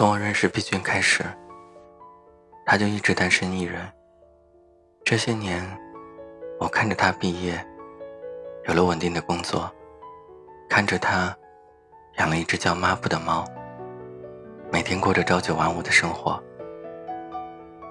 从我认识毕君开始，他就一直单身一人。这些年，我看着他毕业，有了稳定的工作，看着他养了一只叫抹布的猫，每天过着朝九晚五的生活。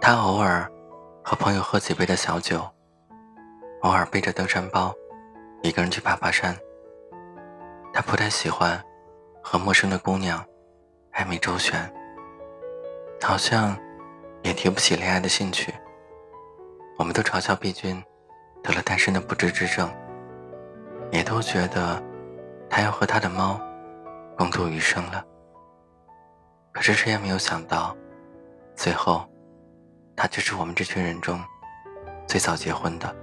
他偶尔和朋友喝几杯的小酒，偶尔背着登山包，一个人去爬爬山。他不太喜欢和陌生的姑娘暧昧周旋，好像也提不起恋爱的兴趣。我们都嘲笑毕君得了单身的不治之症，也都觉得他要和他的猫共度余生了。可是谁也没有想到，最后他却是我们这群人中最早结婚的。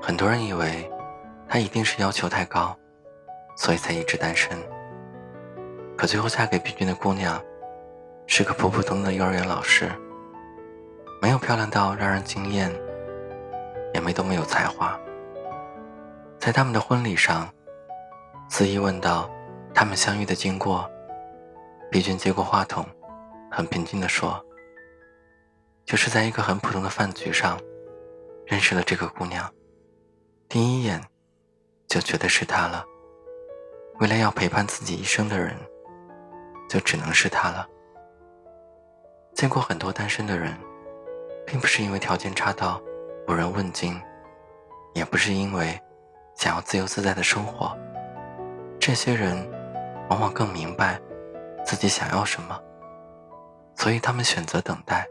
很多人以为他一定是要求太高。所以才一直单身。可最后嫁给毕君的姑娘，是个普普通通的幼儿园老师，没有漂亮到让人惊艳，也没多么有才华。在他们的婚礼上，司仪问到他们相遇的经过，毕君接过话筒，很平静地说：“就是在一个很普通的饭局上，认识了这个姑娘，第一眼就觉得是她了。”未来要陪伴自己一生的人，就只能是她了。见过很多单身的人，并不是因为条件差到无人问津，也不是因为想要自由自在的生活。这些人往往更明白自己想要什么，所以他们选择等待，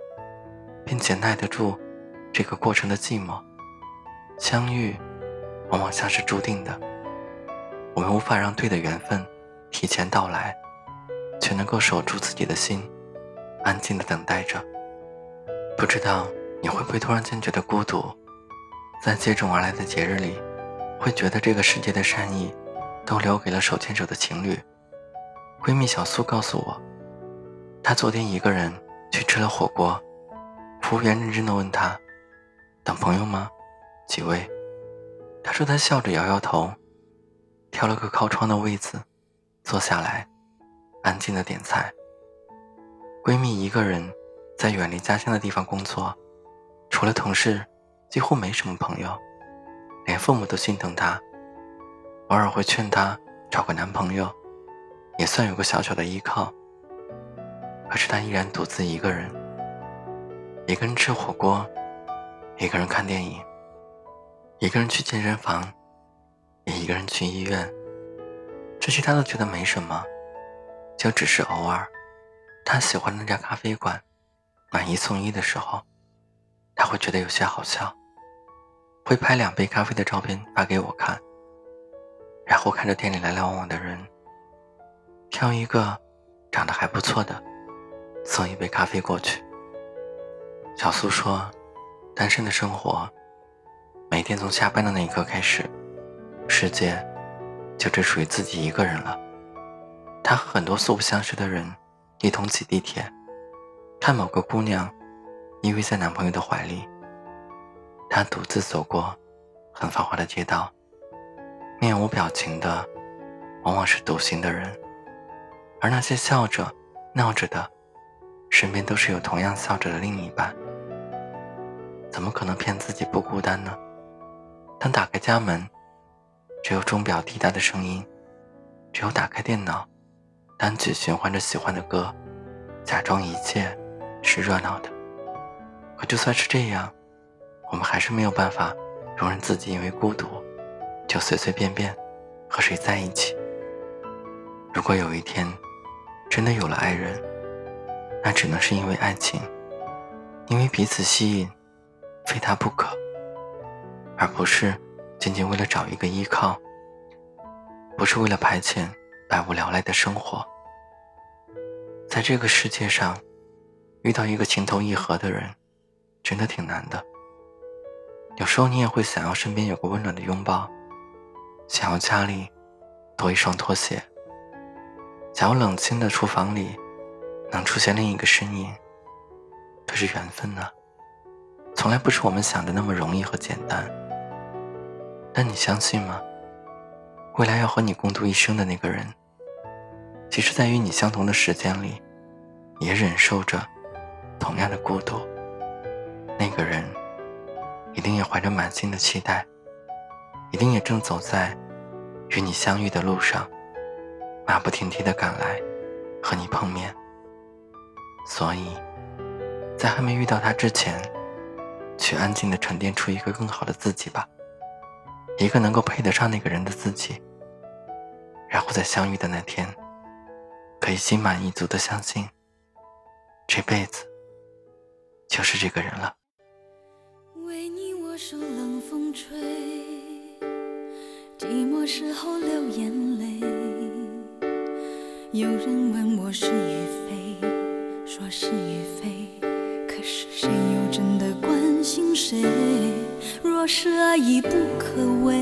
并且耐得住这个过程的寂寞。相遇往往像是注定的。我们无法让对的缘分提前到来，却能够守住自己的心，安静的等待着。不知道你会不会突然间觉得孤独，在接踵而来的节日里，会觉得这个世界的善意都留给了手牵手的情侣。闺蜜小苏告诉我，她昨天一个人去吃了火锅，服务员认真的问她：“等朋友吗？几位？”她说她笑着摇摇头。挑了个靠窗的位子，坐下来，安静的点菜。闺蜜一个人在远离家乡的地方工作，除了同事，几乎没什么朋友，连父母都心疼她，偶尔会劝她找个男朋友，也算有个小小的依靠。可是她依然独自一个人，一个人吃火锅，一个人看电影，一个人去健身房。也一个人去医院，这些他都觉得没什么，就只是偶尔，他喜欢那家咖啡馆，买一送一的时候，他会觉得有些好笑，会拍两杯咖啡的照片发给我看，然后看着店里来来往往的人，挑一个长得还不错的，送一杯咖啡过去。小苏说，单身的生活，每天从下班的那一刻开始。世界就只属于自己一个人了。他和很多素不相识的人一同挤地铁，看某个姑娘依偎在男朋友的怀里。她独自走过很繁华的街道，面无表情的往往是独行的人，而那些笑着闹着的，身边都是有同样笑着的另一半。怎么可能骗自己不孤单呢？当打开家门。只有钟表滴答的声音，只有打开电脑，单曲循环着喜欢的歌，假装一切是热闹的。可就算是这样，我们还是没有办法容忍自己因为孤独，就随随便便和谁在一起。如果有一天真的有了爱人，那只能是因为爱情，因为彼此吸引，非他不可，而不是。仅仅为了找一个依靠，不是为了排遣百无聊赖的生活。在这个世界上，遇到一个情投意合的人，真的挺难的。有时候你也会想要身边有个温暖的拥抱，想要家里多一双拖鞋，想要冷清的厨房里能出现另一个身影。可是缘分呢，从来不是我们想的那么容易和简单。但你相信吗？未来要和你共度一生的那个人，其实在与你相同的时间里，也忍受着同样的孤独，那个人一定也怀着满心的期待，一定也正走在与你相遇的路上，马不停蹄的赶来和你碰面。所以，在还没遇到他之前，去安静的沉淀出一个更好的自己吧，一个能够配得上那个人的自己。然后在相遇的那天，可以心满意足的相信。这辈子就是这个人了。为你我受冷风吹，寂寞时候流眼泪。有人问我是与非，说是与非，可是谁又真的关心谁？若是爱已不可为，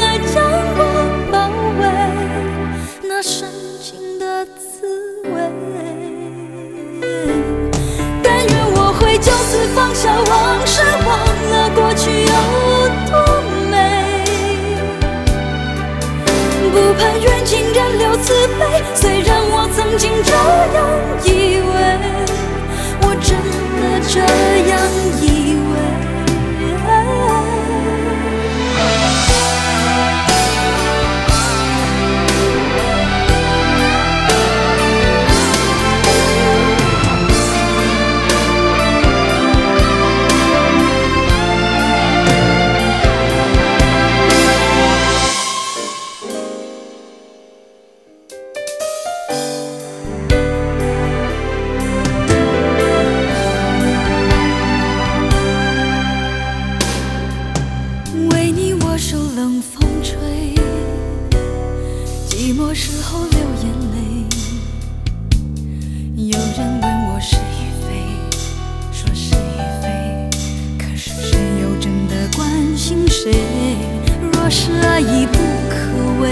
已不可为，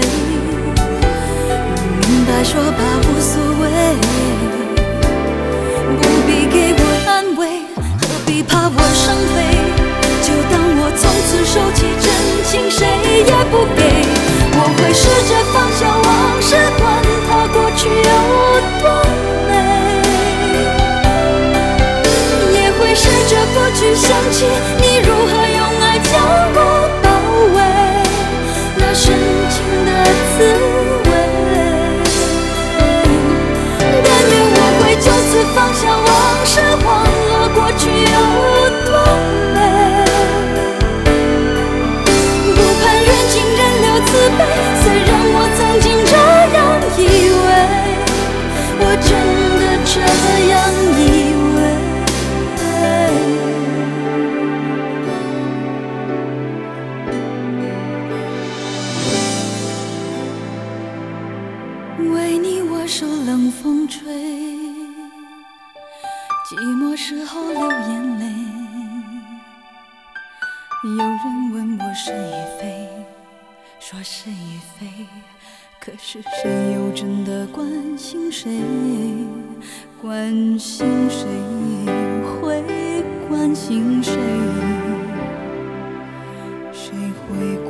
明白说吧无所谓，不必给我安慰，何必怕我伤悲？就当我从此收起真情，谁也不给。我会试着放下往事，管它过去有多美，也会试着不去想起寂寞时候流眼泪。有人问我是与非，说是与非，可是谁又真的关心谁？关心谁会关心谁？谁会关？